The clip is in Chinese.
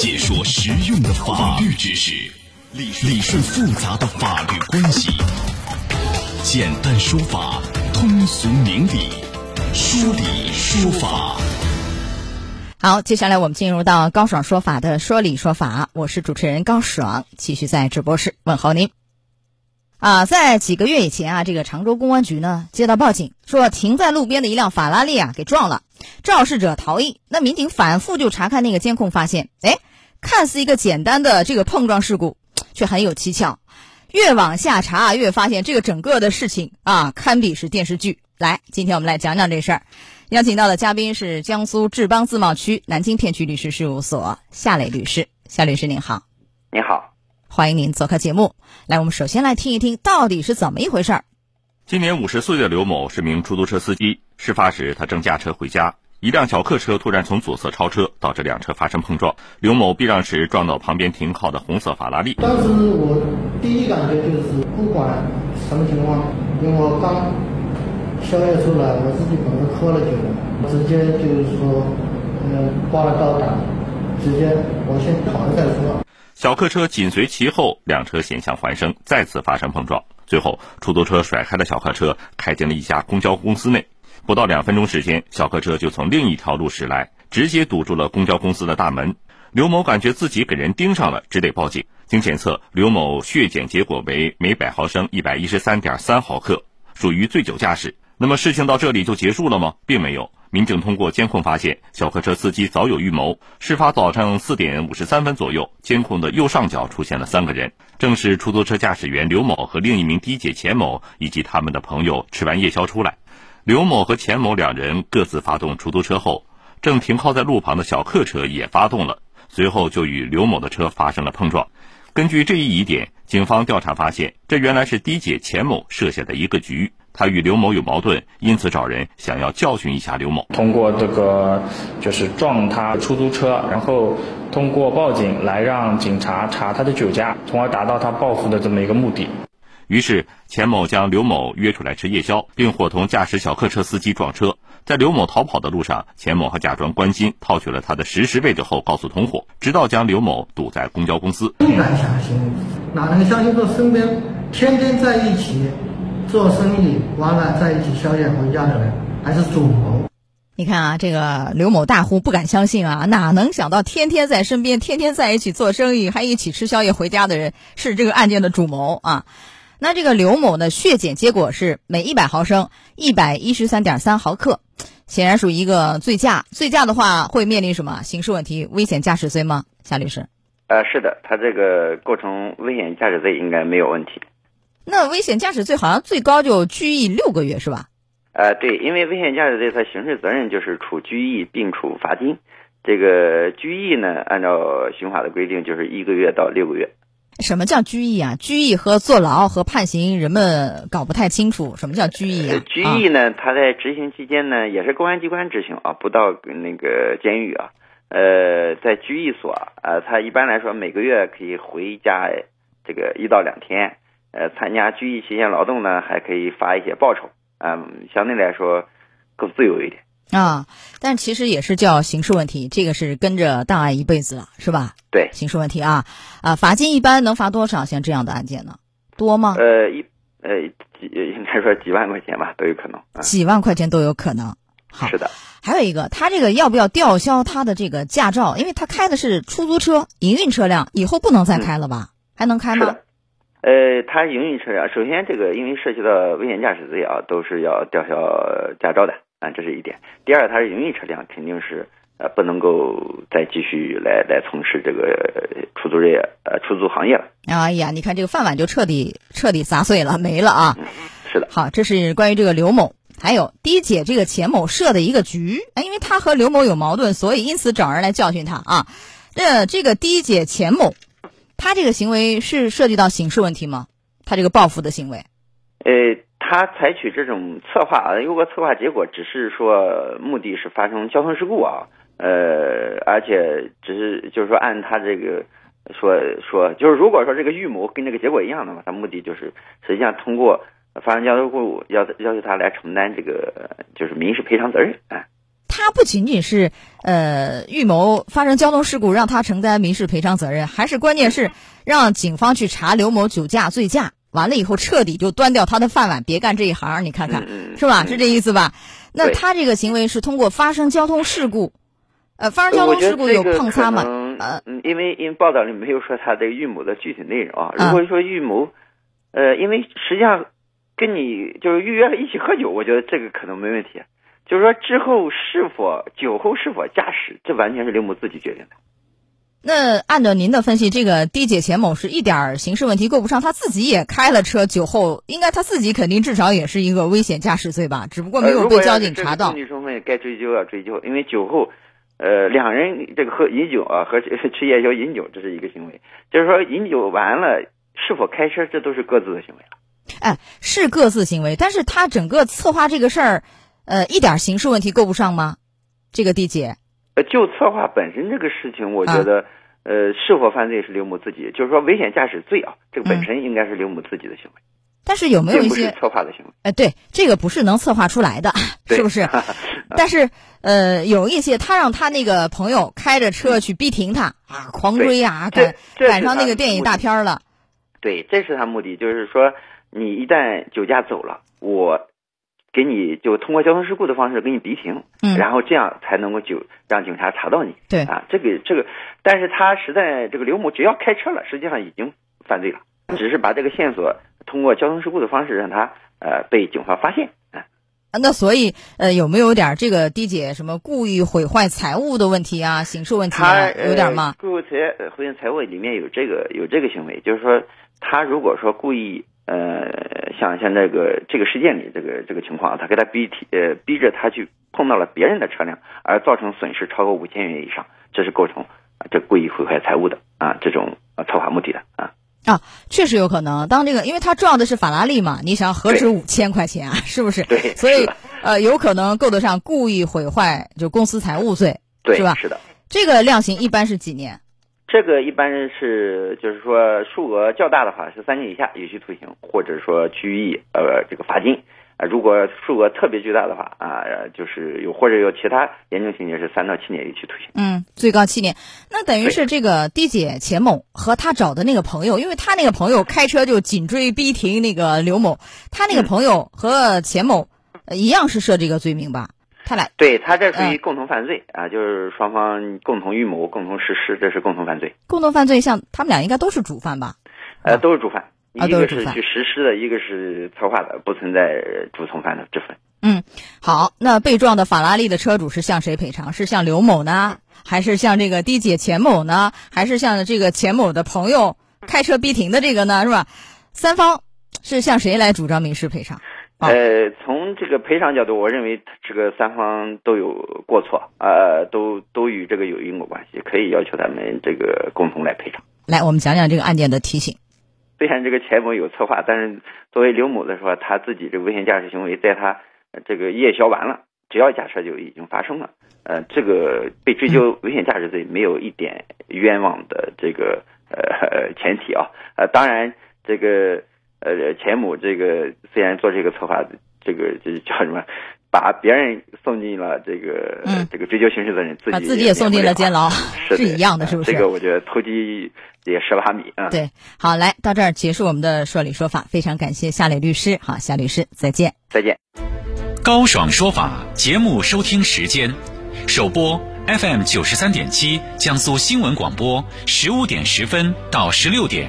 解说实用的法律知识，理理顺复杂的法律关系，简单说法，通俗明理，说理说法。好，接下来我们进入到高爽说法的说理说法，我是主持人高爽，继续在直播室问候您。啊，在几个月以前啊，这个常州公安局呢接到报警，说停在路边的一辆法拉利啊给撞了，肇事者逃逸。那民警反复就查看那个监控，发现，哎，看似一个简单的这个碰撞事故，却很有蹊跷。越往下查，越发现这个整个的事情啊，堪比是电视剧。来，今天我们来讲讲这事儿。邀请到的嘉宾是江苏志邦自贸区南京片区律师事务所夏磊律师。夏律师您好，你好。欢迎您做客节目。来，我们首先来听一听到底是怎么一回事儿。今年五十岁的刘某是名出租车司机。事发时，他正驾车回家，一辆小客车突然从左侧超车，导致两车发生碰撞。刘某避让时撞到旁边停靠的红色法拉利。当时我第一感觉就是不管什么情况，因为我刚宵夜出来，我自己可能喝了酒，直接就是说，嗯，挂了倒档，直接我先跑了再说。小客车紧随其后，两车险象环生，再次发生碰撞。最后，出租车甩开了小客车，开进了一家公交公司内。不到两分钟时间，小客车就从另一条路驶来，直接堵住了公交公司的大门。刘某感觉自己给人盯上了，只得报警。经检测，刘某血检结果为每百毫升一百一十三点三毫克，属于醉酒驾驶。那么事情到这里就结束了吗？并没有。民警通过监控发现，小客车司机早有预谋。事发早上四点五十三分左右，监控的右上角出现了三个人，正是出租车驾驶员刘某和另一名的姐钱某以及他们的朋友吃完夜宵出来。刘某和钱某两人各自发动出租车后，正停靠在路旁的小客车也发动了，随后就与刘某的车发生了碰撞。根据这一疑点，警方调查发现，这原来是的姐钱某设下的一个局。他与刘某有矛盾，因此找人想要教训一下刘某。通过这个就是撞他出租车，然后通过报警来让警察查他的酒驾，从而达到他报复的这么一个目的。于是钱某将刘某约出来吃夜宵，并伙同驾驶小客车司机撞车。在刘某逃跑的路上，钱某还假装关心，套取了他的实时位置后告诉同伙，直到将刘某堵在公交公司。不敢相信，哪能相信说身边天天在一起？做生意完了在一起宵夜回家的人还是主谋。你看啊，这个刘某大呼不敢相信啊，哪能想到天天在身边、天天在一起做生意、还一起吃宵夜回家的人是这个案件的主谋啊？那这个刘某的血检结果是每一百毫升一百一十三点三毫克，显然属于一个醉驾。醉驾的话会面临什么刑事问题？危险驾驶罪吗？夏律师？呃，是的，他这个构成危险驾驶罪应该没有问题。那危险驾驶罪好像最高就拘役六个月是吧？呃，对，因为危险驾驶罪它刑事责任就是处拘役并处罚金。这个拘役呢，按照刑法的规定就是一个月到六个月。什么叫拘役啊？拘役和坐牢和判刑，人们搞不太清楚。什么叫拘役啊？拘役呢，他在执行期间呢，也是公安机关执行啊，不到那个监狱啊。呃，在拘役所啊，他一般来说每个月可以回家这个一到两天。呃，参加拘役期间劳动呢，还可以发一些报酬，嗯，相对来说更自由一点啊。但其实也是叫刑事问题，这个是跟着档案一辈子了，是吧？对，刑事问题啊啊，罚金一般能罚多少？像这样的案件呢，多吗？呃，一呃几应该说几万块钱吧，都有可能。几万块钱都有可能。好，是的。还有一个，他这个要不要吊销他的这个驾照？因为他开的是出租车，营运车辆，以后不能再开了吧？还能开吗？呃，他营运车辆，首先这个因为涉及到危险驾驶罪啊，都是要吊销驾照的啊，这是一点。第二，他是营运车辆，肯定是呃不能够再继续来来从事这个出租业呃出租行业了。哎呀，你看这个饭碗就彻底彻底砸碎了，没了啊！是的。好，这是关于这个刘某，还有滴姐这个钱某设的一个局，哎，因为他和刘某有矛盾，所以因此找人来教训他啊。那这个滴姐钱某。他这个行为是涉及到刑事问题吗？他这个报复的行为？呃，他采取这种策划啊，如果策划结果只是说目的是发生交通事故啊，呃，而且只是就是说按他这个说说，就是如果说这个预谋跟这个结果一样的话，他目的就是实际上通过发生交通事故要要求他来承担这个就是民事赔偿责任啊。他不仅仅是呃预谋发生交通事故让他承担民事赔偿责任，还是关键是让警方去查刘某酒驾醉驾，完了以后彻底就端掉他的饭碗，别干这一行。你看看是吧？是这意思吧？那他这个行为是通过发生交通事故，呃，发生交通事故有碰擦吗？呃，因为因为报道里没有说他这个预谋的具体内容啊。如果说预谋，呃，因为实际上跟你就是预约了一起喝酒，我觉得这个可能没问题。就是说之后是否酒后是否驾驶，这完全是刘某自己决定的。那按照您的分析，这个低姐钱某是一点刑事问题够不上，他自己也开了车，酒后应该他自己肯定至少也是一个危险驾驶罪吧？只不过没有被交警查到。证据充分，该追究要追究，因为酒后。呃，两人这个喝饮酒啊，和吃夜宵饮酒，这是一个行为。就是说，饮酒完了是否开车，这都是各自的行为了。哎，是各自行为，但是他整个策划这个事儿，呃，一点刑事问题够不上吗？这个地姐，呃，就策划本身这个事情，我觉得，呃，是否犯罪是刘某自己，就是说危险驾驶罪啊，这个本身应该是刘某自己的行为。但是有没有一些策划的行为？哎，对，这个不是能策划出来的，是不是？但是呃，有一些他让他那个朋友开着车去逼停他啊，狂追啊，赶赶上那个电影大片了。对，这是他目的，就是说你一旦酒驾走了，我给你就通过交通事故的方式给你逼停，嗯，然后这样才能够就让警察查到你。对啊，这个这个，但是他实在这个刘某只要开车了，实际上已经犯罪了，只是把这个线索。通过交通事故的方式让他呃被警方发现啊，那所以呃有没有点这个低姐什么故意毁坏财物的问题啊，刑事问题啊，有点吗？故意财毁坏财物里面有这个有这个行为，就是说他如果说故意呃像像这个这个事件里这个这个情况，他给他逼提呃逼着他去碰到了别人的车辆，而造成损失超过五千元以上，这是构成这故意毁坏财物的啊这种呃策划目的的啊。啊，确实有可能。当这个，因为他撞的是法拉利嘛，你想何止五千块钱啊，是不是？对。所以，呃，有可能够得上故意毁坏就公司财物罪，是吧？是的。这个量刑一般是几年？这个一般是就是说数额较大的话是三年以下有期徒刑，或者说拘役，呃，这个罚金。啊，如果数额特别巨大的话啊，就是有或者有其他严重情节是三到七年有期徒刑。嗯，最高七年。那等于是这个低姐钱某和他找的那个朋友，因为他那个朋友开车就紧追逼停那个刘某，他那个朋友和钱某一样是涉这个罪名吧？他俩对他这属于共同犯罪啊，就是双方共同预谋、共同实施，这是共同犯罪。共同犯罪，像他们俩应该都是主犯吧？呃，都是主犯。一个是去实施的，一个是策划的，不存在主从犯的之分。嗯，好，那被撞的法拉利的车主是向谁赔偿？是向刘某呢，还是向这个的姐钱某呢，还是向这个钱某的朋友开车逼停的这个呢？是吧？三方是向谁来主张民事赔偿？呃，从这个赔偿角度，我认为这个三方都有过错，呃，都都与这个有因果关系，可以要求他们这个共同来赔偿。来，我们讲讲这个案件的提醒。虽然这个钱某有策划，但是作为刘某来说，他自己这个危险驾驶行为，在他这个夜宵完了，只要驾车就已经发生了。呃，这个被追究危险驾驶罪没有一点冤枉的这个呃前提啊。呃，当然这个呃钱某这个虽然做这个策划，这个这叫什么，把别人送进了这个这个追究刑事责任，自己自己也送进了监牢，是一样的，是不是？这个我觉得偷鸡。也十八米啊！对，好，来到这儿结束我们的说理说法，非常感谢夏磊律师，好，夏律师再见，再见。高爽说法节目收听时间：首播 FM 九十三点七，江苏新闻广播十五点十分到十六点；